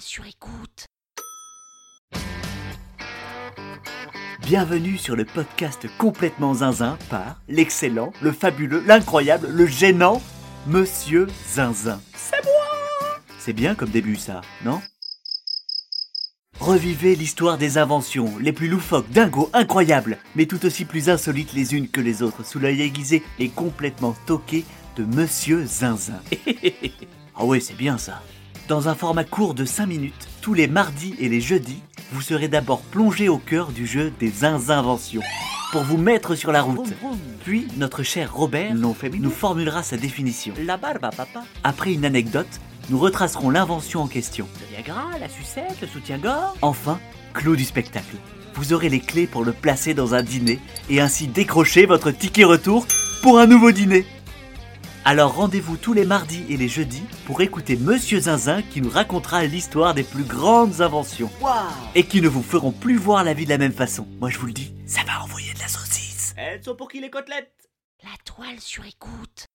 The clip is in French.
sur écoute. Bienvenue sur le podcast complètement zinzin par l'excellent, le fabuleux, l'incroyable, le gênant Monsieur Zinzin. C'est moi C'est bien comme début ça, non? Revivez l'histoire des inventions, les plus loufoques, dingos, incroyables, mais tout aussi plus insolites les unes que les autres, sous l'œil aiguisé et complètement toqué de Monsieur Zinzin. Ah ouais, c'est bien ça. Dans un format court de 5 minutes, tous les mardis et les jeudis, vous serez d'abord plongé au cœur du jeu des zinzinventions pour vous mettre sur la route. Puis notre cher Robert nous formulera sa définition. La barbe à papa. Après une anecdote, nous retracerons l'invention en question. Le Viagra, la sucette, le soutien-gorge. Enfin, clou du spectacle. Vous aurez les clés pour le placer dans un dîner et ainsi décrocher votre ticket retour pour un nouveau dîner. Alors rendez-vous tous les mardis et les jeudis pour écouter Monsieur Zinzin qui nous racontera l'histoire des plus grandes inventions Waouh et qui ne vous feront plus voir la vie de la même façon. Moi je vous le dis, ça va envoyer de la saucisse. Elles sont pour qui les côtelettes? La toile sur écoute.